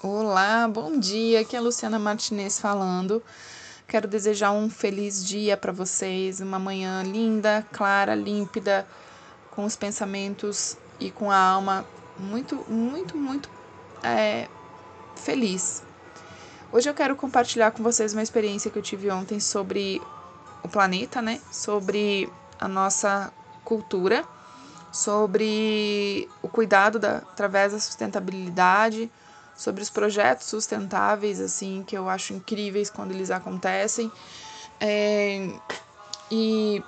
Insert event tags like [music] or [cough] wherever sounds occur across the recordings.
Olá, bom dia. Aqui é a Luciana Martinez falando. Quero desejar um feliz dia para vocês, uma manhã linda, clara, límpida, com os pensamentos e com a alma muito, muito, muito é, feliz. Hoje eu quero compartilhar com vocês uma experiência que eu tive ontem sobre o planeta, né? Sobre a nossa cultura, sobre o cuidado da, através da sustentabilidade sobre os projetos sustentáveis, assim, que eu acho incríveis quando eles acontecem. É, e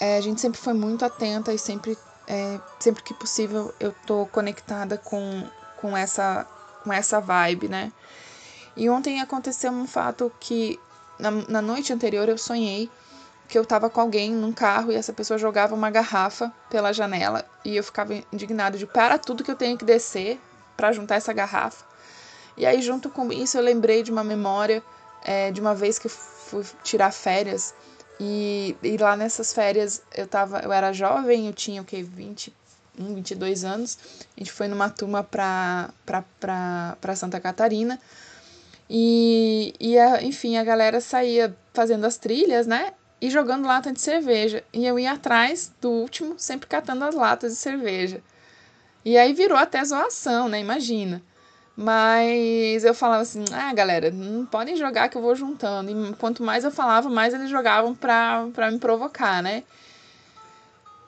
é, a gente sempre foi muito atenta e sempre, é, sempre que possível eu tô conectada com, com, essa, com essa vibe, né? E ontem aconteceu um fato que na, na noite anterior eu sonhei que eu tava com alguém num carro e essa pessoa jogava uma garrafa pela janela e eu ficava indignado de para tudo que eu tenho que descer para juntar essa garrafa. E aí, junto com isso, eu lembrei de uma memória é, de uma vez que fui tirar férias. E, e lá nessas férias eu tava, eu era jovem, eu tinha o que, 21, 22 anos. A gente foi numa turma pra Santa Catarina. E, e a, enfim, a galera saía fazendo as trilhas, né? E jogando lata de cerveja. E eu ia atrás do último, sempre catando as latas de cerveja. E aí virou até zoação, né? Imagina. Mas eu falava assim: ah, galera, não podem jogar que eu vou juntando. E quanto mais eu falava, mais eles jogavam pra, pra me provocar, né?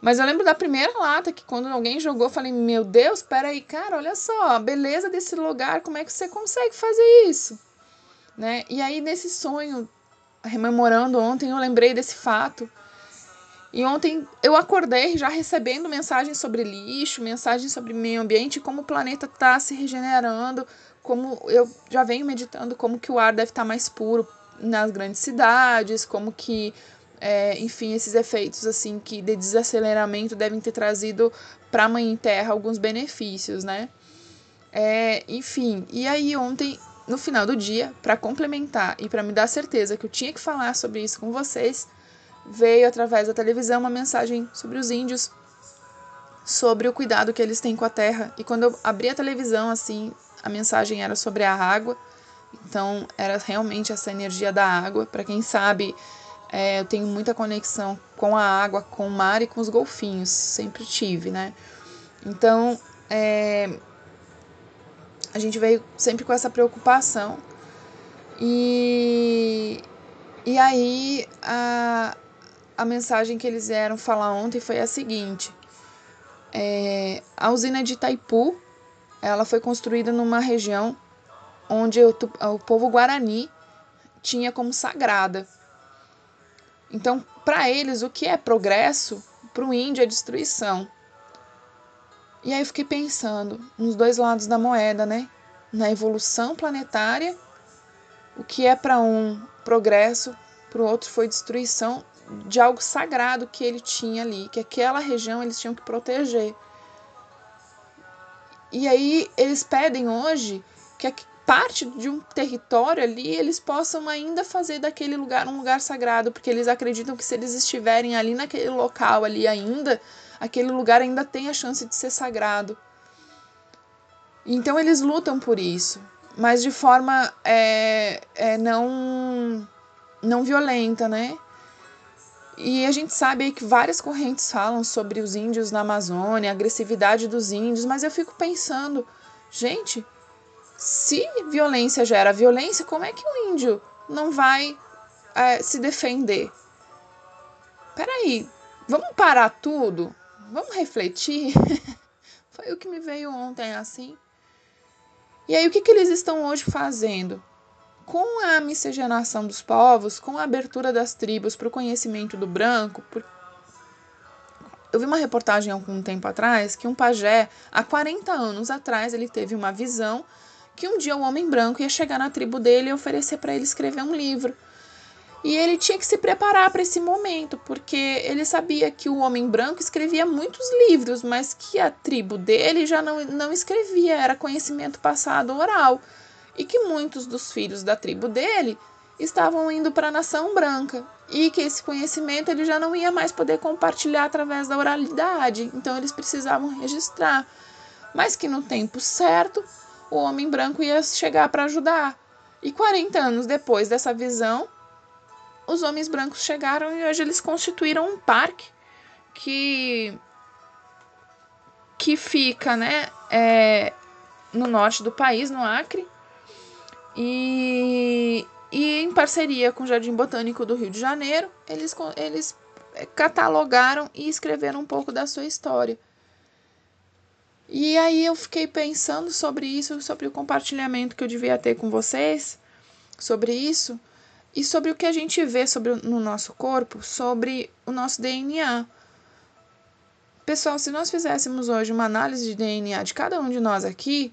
Mas eu lembro da primeira lata que quando alguém jogou, eu falei: Meu Deus, peraí, cara, olha só, a beleza desse lugar, como é que você consegue fazer isso? Né? E aí, nesse sonho, rememorando ontem, eu lembrei desse fato e ontem eu acordei já recebendo mensagens sobre lixo, mensagens sobre meio ambiente, como o planeta está se regenerando, como eu já venho meditando como que o ar deve estar tá mais puro nas grandes cidades, como que, é, enfim, esses efeitos assim que de desaceleramento devem ter trazido para a Mãe Terra alguns benefícios, né? É, enfim, e aí ontem no final do dia, para complementar e para me dar certeza que eu tinha que falar sobre isso com vocês, veio através da televisão uma mensagem sobre os índios, sobre o cuidado que eles têm com a terra. E quando eu abri a televisão, assim, a mensagem era sobre a água. Então, era realmente essa energia da água. Para quem sabe, é, eu tenho muita conexão com a água, com o mar e com os golfinhos. Sempre tive, né? Então, é, a gente veio sempre com essa preocupação. E, e aí, a, a mensagem que eles vieram falar ontem foi a seguinte: é, a usina de Itaipu ela foi construída numa região onde o, o povo guarani tinha como sagrada. Então, para eles, o que é progresso, para o índio é destruição. E aí eu fiquei pensando nos dois lados da moeda, né? Na evolução planetária, o que é para um progresso, para o outro foi destruição de algo sagrado que ele tinha ali, que aquela região eles tinham que proteger. E aí eles pedem hoje que parte de um território ali eles possam ainda fazer daquele lugar um lugar sagrado, porque eles acreditam que se eles estiverem ali naquele local ali ainda, aquele lugar ainda tem a chance de ser sagrado. Então eles lutam por isso, mas de forma é, é não não violenta, né? E a gente sabe que várias correntes falam sobre os índios na Amazônia, a agressividade dos índios, mas eu fico pensando, gente, se violência gera violência, como é que o índio não vai é, se defender? Peraí, vamos parar tudo? Vamos refletir? [laughs] Foi o que me veio ontem assim. E aí, o que, que eles estão hoje fazendo? Com a miscigenação dos povos, com a abertura das tribos para o conhecimento do branco, por... eu vi uma reportagem há algum tempo atrás que um pajé, há 40 anos atrás, ele teve uma visão que um dia o homem branco ia chegar na tribo dele e oferecer para ele escrever um livro. E ele tinha que se preparar para esse momento, porque ele sabia que o homem branco escrevia muitos livros, mas que a tribo dele já não, não escrevia, era conhecimento passado oral e que muitos dos filhos da tribo dele estavam indo para a nação branca e que esse conhecimento ele já não ia mais poder compartilhar através da oralidade, então eles precisavam registrar, mas que no tempo certo o homem branco ia chegar para ajudar. E 40 anos depois dessa visão, os homens brancos chegaram e hoje eles constituíram um parque que que fica, né, é, no norte do país, no Acre, e, e em parceria com o Jardim Botânico do Rio de Janeiro, eles, eles é, catalogaram e escreveram um pouco da sua história. E aí eu fiquei pensando sobre isso, sobre o compartilhamento que eu devia ter com vocês, sobre isso, e sobre o que a gente vê sobre no nosso corpo, sobre o nosso DNA. Pessoal, se nós fizéssemos hoje uma análise de DNA de cada um de nós aqui,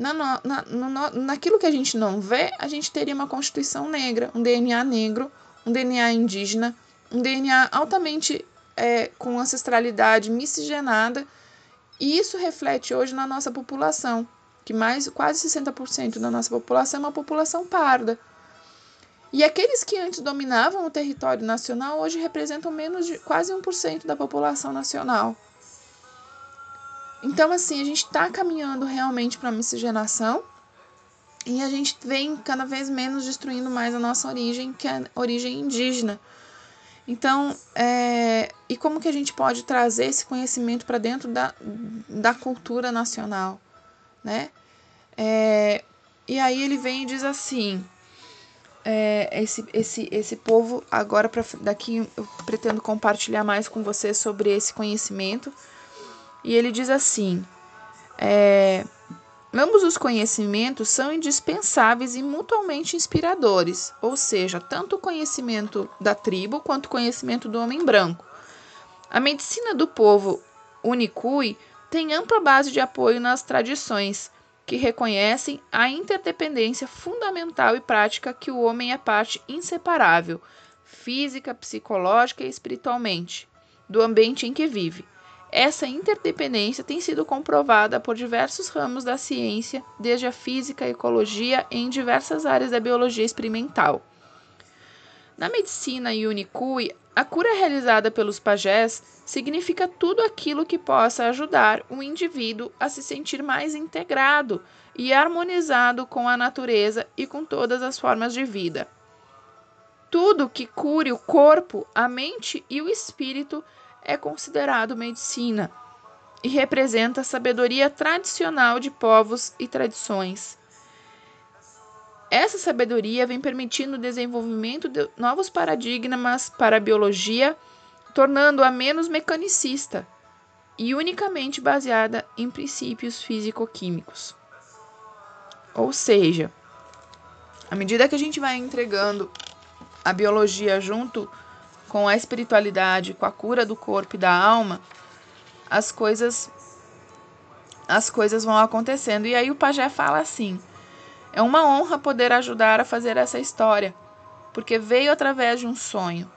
na, na, no, naquilo que a gente não vê, a gente teria uma constituição negra, um DNA negro, um DNA indígena, um DNA altamente é, com ancestralidade miscigenada, e isso reflete hoje na nossa população, que mais quase 60% da nossa população é uma população parda. E aqueles que antes dominavam o território nacional hoje representam menos de quase 1% da população nacional. Então, assim, a gente está caminhando realmente para a miscigenação e a gente vem cada vez menos destruindo mais a nossa origem, que é a origem indígena. Então, é, e como que a gente pode trazer esse conhecimento para dentro da, da cultura nacional, né? É, e aí ele vem e diz assim, é, esse, esse, esse povo, agora pra, daqui eu pretendo compartilhar mais com você sobre esse conhecimento, e ele diz assim: é, ambos os conhecimentos são indispensáveis e mutuamente inspiradores, ou seja, tanto o conhecimento da tribo quanto o conhecimento do homem branco. A medicina do povo Unicui tem ampla base de apoio nas tradições, que reconhecem a interdependência fundamental e prática que o homem é parte inseparável, física, psicológica e espiritualmente, do ambiente em que vive. Essa interdependência tem sido comprovada por diversos ramos da ciência, desde a física, a ecologia e em diversas áreas da biologia experimental. Na medicina Unicui, a cura realizada pelos pajés significa tudo aquilo que possa ajudar o indivíduo a se sentir mais integrado e harmonizado com a natureza e com todas as formas de vida. Tudo que cure o corpo, a mente e o espírito é considerado medicina e representa a sabedoria tradicional de povos e tradições. Essa sabedoria vem permitindo o desenvolvimento de novos paradigmas para a biologia, tornando-a menos mecanicista e unicamente baseada em princípios físico-químicos. Ou seja, à medida que a gente vai entregando a biologia junto com a espiritualidade, com a cura do corpo e da alma, as coisas as coisas vão acontecendo. E aí o pajé fala assim: é uma honra poder ajudar a fazer essa história, porque veio através de um sonho.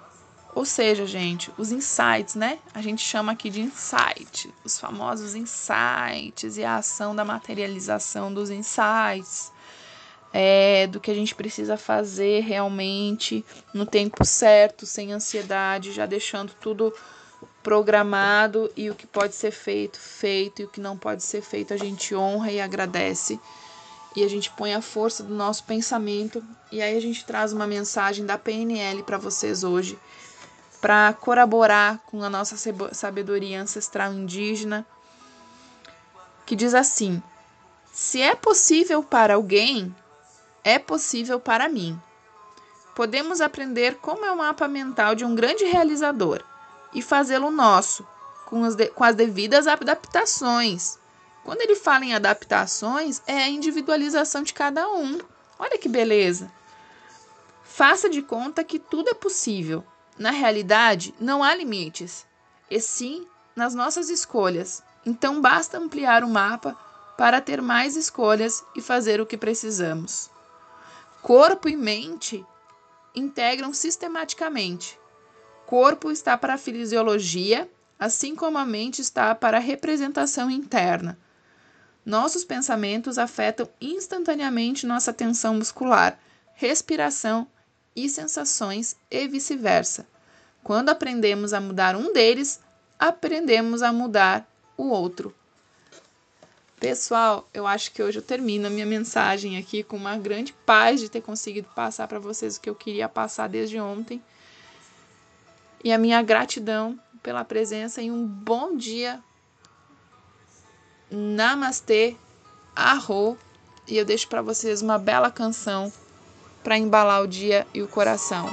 Ou seja, gente, os insights, né? A gente chama aqui de insight, os famosos insights e a ação da materialização dos insights é, do que a gente precisa fazer realmente no tempo certo, sem ansiedade, já deixando tudo programado e o que pode ser feito, feito, e o que não pode ser feito, a gente honra e agradece. E a gente põe a força do nosso pensamento e aí a gente traz uma mensagem da PNL para vocês hoje, para corroborar com a nossa sabedoria ancestral indígena, que diz assim: se é possível para alguém, é possível para mim. Podemos aprender como é o mapa mental de um grande realizador e fazê-lo nosso, com as, de, com as devidas adaptações. Quando ele fala em adaptações, é a individualização de cada um. Olha que beleza! Faça de conta que tudo é possível. Na realidade, não há limites, e sim nas nossas escolhas. Então basta ampliar o mapa para ter mais escolhas e fazer o que precisamos. Corpo e mente integram sistematicamente. Corpo está para a fisiologia, assim como a mente está para a representação interna. Nossos pensamentos afetam instantaneamente nossa tensão muscular, respiração e sensações e vice-versa. Quando aprendemos a mudar um deles, aprendemos a mudar o outro. Pessoal, eu acho que hoje eu termino a minha mensagem aqui com uma grande paz de ter conseguido passar para vocês o que eu queria passar desde ontem. E a minha gratidão pela presença e um bom dia. Namastê, arro. E eu deixo para vocês uma bela canção para embalar o dia e o coração.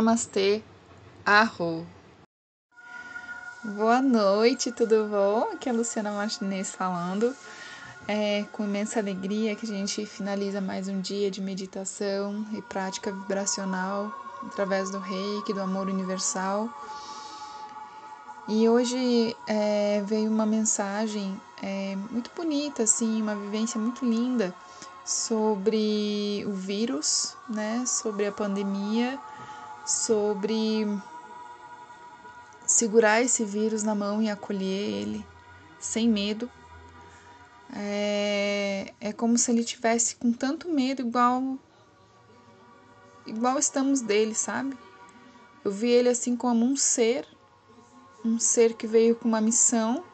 Namastê, arro. Boa noite, tudo bom? Aqui é a Luciana Martinez falando. É com imensa alegria que a gente finaliza mais um dia de meditação e prática vibracional através do reiki, do amor universal. E hoje é, veio uma mensagem é, muito bonita, assim, uma vivência muito linda sobre o vírus, né? Sobre a pandemia, sobre segurar esse vírus na mão e acolher ele sem medo. É, é como se ele tivesse com tanto medo igual igual estamos dele, sabe? Eu vi ele assim como um ser, um ser que veio com uma missão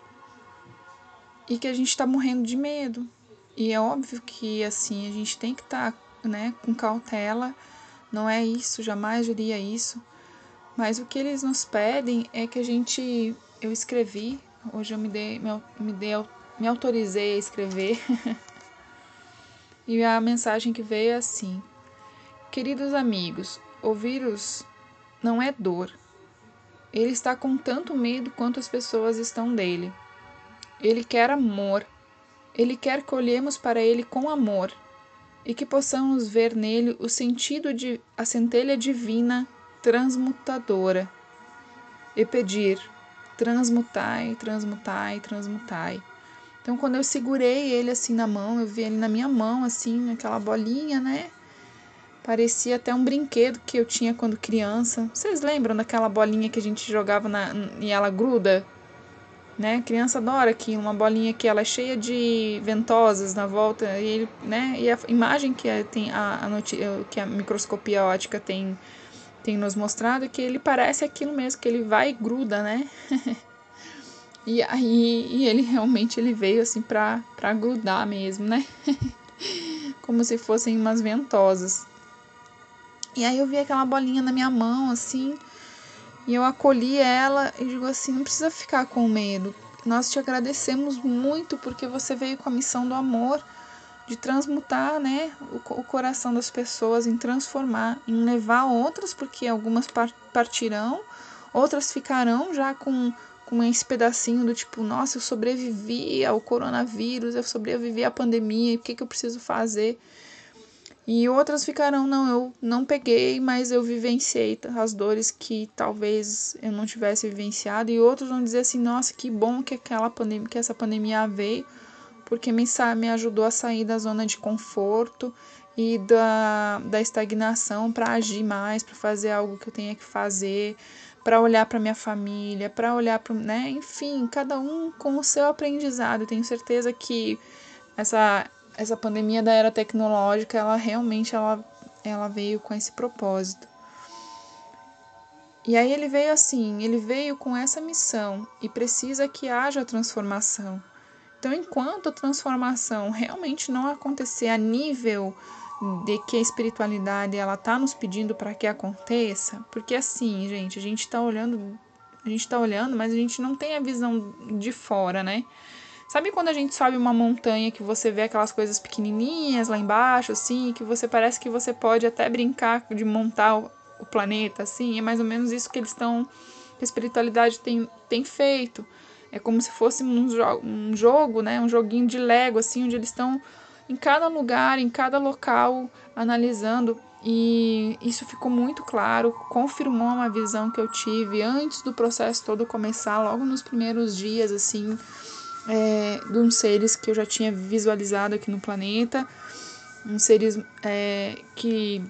e que a gente está morrendo de medo. E é óbvio que assim a gente tem que estar, tá, né, com cautela. Não é isso, jamais diria isso. Mas o que eles nos pedem é que a gente, eu escrevi, hoje eu me dei, me, me, dei, me autorizei a escrever. [laughs] e a mensagem que veio é assim: Queridos amigos, o vírus não é dor. Ele está com tanto medo quanto as pessoas estão dele. Ele quer amor. Ele quer que olhemos para ele com amor e que possamos ver nele o sentido de a centelha divina transmutadora e pedir transmutai, transmutai, transmutai. Então quando eu segurei ele assim na mão, eu vi ele na minha mão assim, aquela bolinha, né? Parecia até um brinquedo que eu tinha quando criança. Vocês lembram daquela bolinha que a gente jogava na, e ela gruda? Né? Criança adora aqui uma bolinha que ela é cheia de ventosas na volta e ele, né? E a imagem que tem a, a que a microscopia ótica tem tem nos mostrado é que ele parece aquilo mesmo que ele vai e gruda, né? [laughs] e aí e ele realmente ele veio assim para para grudar mesmo, né? [laughs] Como se fossem umas ventosas. E aí eu vi aquela bolinha na minha mão, assim, e eu acolhi ela e digo assim: não precisa ficar com medo. Nós te agradecemos muito porque você veio com a missão do amor, de transmutar né, o, o coração das pessoas, em transformar, em levar outras, porque algumas partirão, outras ficarão já com, com esse pedacinho do tipo: nossa, eu sobrevivi ao coronavírus, eu sobrevivi à pandemia, o que, que eu preciso fazer? E outras ficarão, não, eu não peguei, mas eu vivenciei as dores que talvez eu não tivesse vivenciado. E outros vão dizer assim, nossa, que bom que aquela pandemia, que essa pandemia veio, porque me, me ajudou a sair da zona de conforto e da, da estagnação para agir mais, para fazer algo que eu tenha que fazer, para olhar para minha família, para olhar para, né, enfim, cada um com o seu aprendizado. Eu tenho certeza que essa essa pandemia da era tecnológica, ela realmente ela, ela veio com esse propósito. E aí ele veio assim, ele veio com essa missão e precisa que haja transformação. Então, enquanto a transformação realmente não acontecer a nível de que a espiritualidade ela tá nos pedindo para que aconteça, porque assim, gente, a gente está olhando A gente está olhando, mas a gente não tem a visão de fora, né? Sabe quando a gente sobe uma montanha que você vê aquelas coisas pequenininhas lá embaixo, assim, que você parece que você pode até brincar de montar o, planeta, assim? É mais ou menos isso que eles estão, que a espiritualidade tem, tem feito. É como se fosse um, jo um jogo, né? Um joguinho de Lego, assim, onde eles estão em cada lugar, em cada local, analisando. E isso ficou muito claro, confirmou uma visão que eu tive antes do processo todo começar, logo nos primeiros dias, assim é, de uns seres que eu já tinha visualizado aqui no planeta, uns seres é, que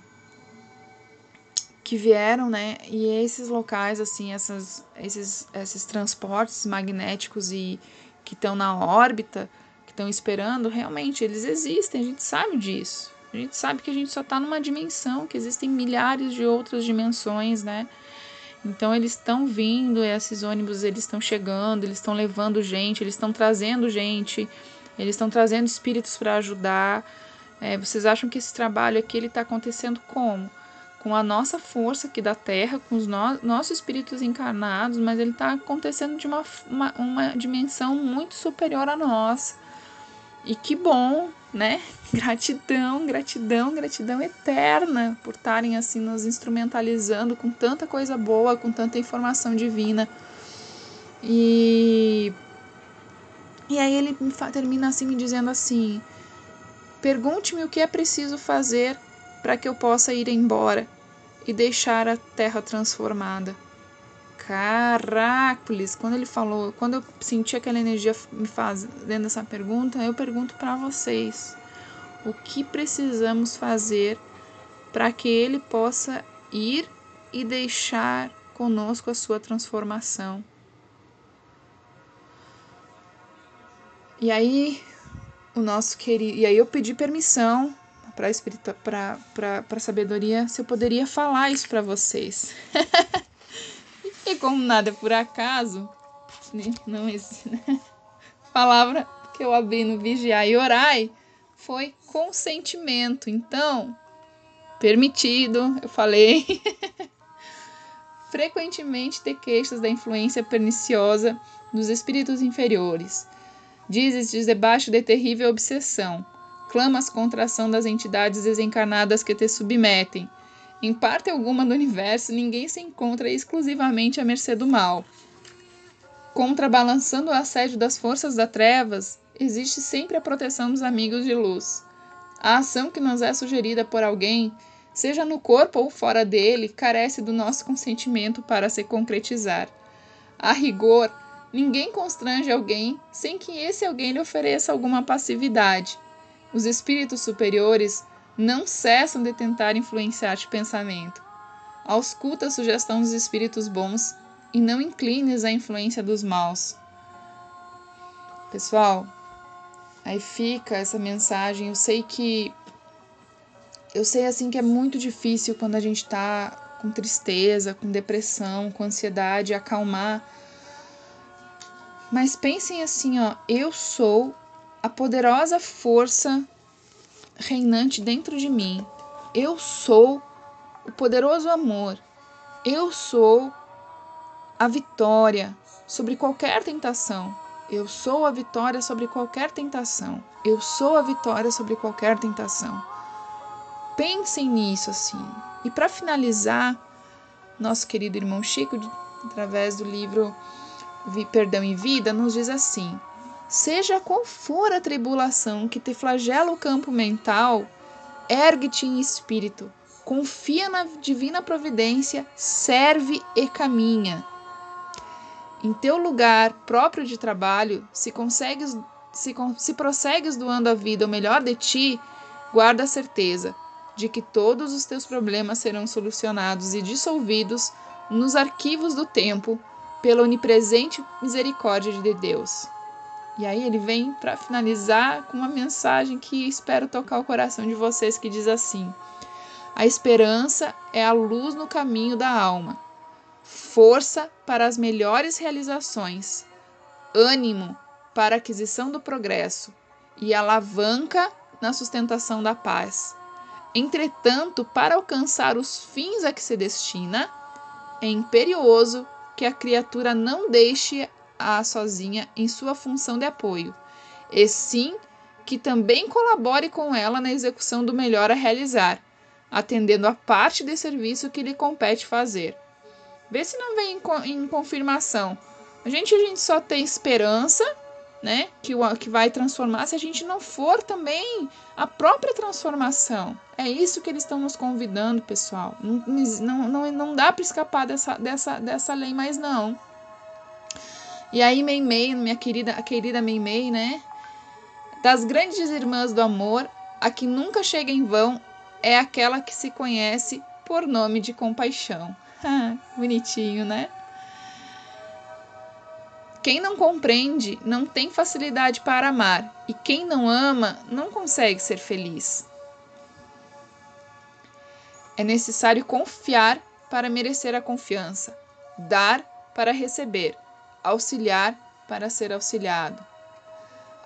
que vieram, né? E esses locais, assim, essas, esses, esses transportes magnéticos e que estão na órbita, que estão esperando, realmente eles existem, a gente sabe disso. A gente sabe que a gente só está numa dimensão, que existem milhares de outras dimensões, né? Então eles estão vindo, esses ônibus eles estão chegando, eles estão levando gente, eles estão trazendo gente, eles estão trazendo espíritos para ajudar. É, vocês acham que esse trabalho aqui ele está acontecendo como? Com a nossa força aqui da Terra, com os no nossos espíritos encarnados, mas ele está acontecendo de uma, uma, uma dimensão muito superior à nossa. E que bom, né? [laughs] Gratidão, gratidão, gratidão eterna por estarem assim nos instrumentalizando com tanta coisa boa, com tanta informação divina. E e aí ele termina assim me dizendo assim: Pergunte-me o que é preciso fazer para que eu possa ir embora e deixar a terra transformada. Caracoles, quando ele falou, quando eu senti aquela energia me fazendo essa pergunta, eu pergunto para vocês: o que precisamos fazer para que ele possa ir e deixar conosco a sua transformação? E aí, o nosso querido. E aí, eu pedi permissão para a sabedoria se eu poderia falar isso para vocês. [laughs] E como nada é por acaso, né, não existe, né? [laughs] palavra que eu abri no vigiar e orai foi consentimento. Então, permitido, eu falei. [laughs] Frequentemente ter queixas da influência perniciosa dos espíritos inferiores. Dizes debaixo de terrível obsessão. Clamas contra a ação das entidades desencarnadas que te submetem em parte alguma do universo, ninguém se encontra exclusivamente à mercê do mal. Contrabalançando o assédio das forças das trevas, existe sempre a proteção dos amigos de luz. A ação que nos é sugerida por alguém, seja no corpo ou fora dele, carece do nosso consentimento para se concretizar. A rigor, ninguém constrange alguém sem que esse alguém lhe ofereça alguma passividade. Os espíritos superiores não cessam de tentar influenciar-te pensamento. Ausculta a sugestão dos espíritos bons e não inclines à influência dos maus. Pessoal, aí fica essa mensagem. Eu sei que eu sei assim que é muito difícil quando a gente tá com tristeza, com depressão, com ansiedade, acalmar. Mas pensem assim, ó, eu sou a poderosa força reinante dentro de mim. Eu sou o poderoso amor. Eu sou a vitória sobre qualquer tentação. Eu sou a vitória sobre qualquer tentação. Eu sou a vitória sobre qualquer tentação. Pensem nisso assim. E para finalizar, nosso querido irmão Chico, através do livro Perdão e Vida, nos diz assim: Seja qual for a tribulação que te flagela o campo mental, ergue-te em espírito, confia na divina providência, serve e caminha. Em teu lugar próprio de trabalho, se consegues se, se prossegues doando a vida o melhor de ti, guarda a certeza de que todos os teus problemas serão solucionados e dissolvidos nos arquivos do tempo pela onipresente misericórdia de Deus. E aí ele vem para finalizar com uma mensagem que espero tocar o coração de vocês que diz assim: A esperança é a luz no caminho da alma, força para as melhores realizações, ânimo para a aquisição do progresso. E alavanca na sustentação da paz. Entretanto, para alcançar os fins a que se destina, é imperioso que a criatura não deixe-a sozinha em sua função de apoio, e sim que também colabore com ela na execução do melhor a realizar, atendendo a parte de serviço que lhe compete fazer. Vê se não vem em confirmação. A gente, a gente só tem esperança né, que, o, que vai transformar se a gente não for também a própria transformação. É isso que eles estão nos convidando, pessoal. Não, não, não, não dá para escapar dessa, dessa, dessa lei mais não. E aí, Meimei, minha querida, a querida Meimei, né? Das grandes irmãs do amor, a que nunca chega em vão é aquela que se conhece por nome de compaixão. [laughs] Bonitinho, né? Quem não compreende não tem facilidade para amar, e quem não ama não consegue ser feliz. É necessário confiar para merecer a confiança, dar para receber, auxiliar para ser auxiliado.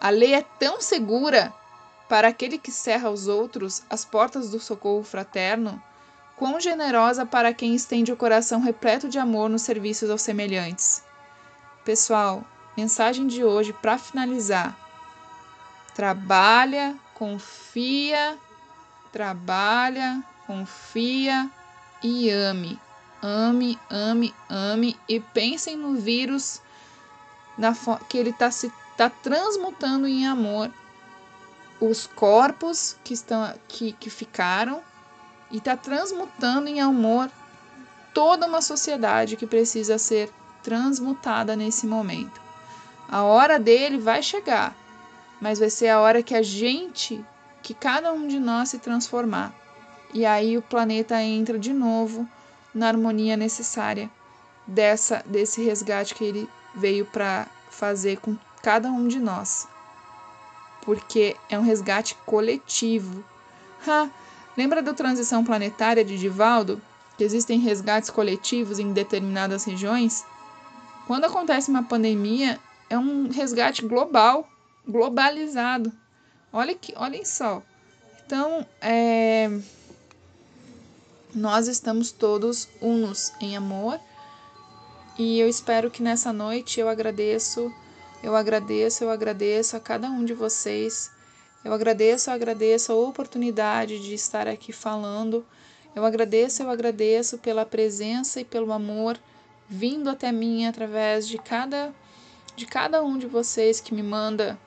A lei é tão segura para aquele que cerra aos outros as portas do socorro fraterno, quão generosa para quem estende o coração repleto de amor nos serviços aos semelhantes. Pessoal, mensagem de hoje para finalizar. Trabalha, confia, trabalha, confia e ame. Ame, ame, ame e pensem no vírus que ele está se tá transmutando em amor os corpos que estão que, que ficaram e está transmutando em amor toda uma sociedade que precisa ser transmutada nesse momento. A hora dele vai chegar, mas vai ser a hora que a gente, que cada um de nós se transformar. E aí o planeta entra de novo na harmonia necessária dessa desse resgate que ele veio para fazer com cada um de nós. Porque é um resgate coletivo. Ha, lembra da transição planetária de Divaldo? Que existem resgates coletivos em determinadas regiões? Quando acontece uma pandemia, é um resgate global, globalizado. Olha que, olhem só. Então, é, nós estamos todos unos em amor e eu espero que nessa noite eu agradeço, eu agradeço, eu agradeço a cada um de vocês. Eu agradeço, eu agradeço a oportunidade de estar aqui falando. Eu agradeço, eu agradeço pela presença e pelo amor vindo até mim através de cada de cada um de vocês que me manda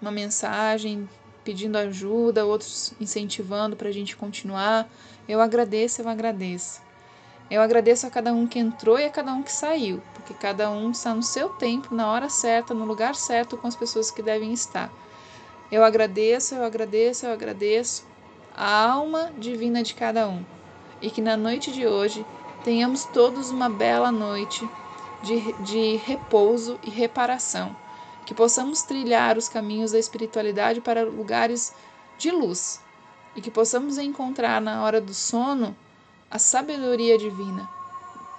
uma mensagem pedindo ajuda, outros incentivando para a gente continuar. Eu agradeço, eu agradeço. Eu agradeço a cada um que entrou e a cada um que saiu, porque cada um está no seu tempo, na hora certa, no lugar certo, com as pessoas que devem estar. Eu agradeço, eu agradeço, eu agradeço a alma divina de cada um. E que na noite de hoje tenhamos todos uma bela noite de, de repouso e reparação, que possamos trilhar os caminhos da espiritualidade para lugares de luz e que possamos encontrar na hora do sono a sabedoria divina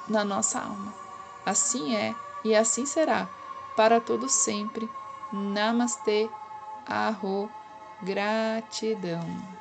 na nossa alma. Assim é e assim será para todos sempre. Namastê, arro, gratidão.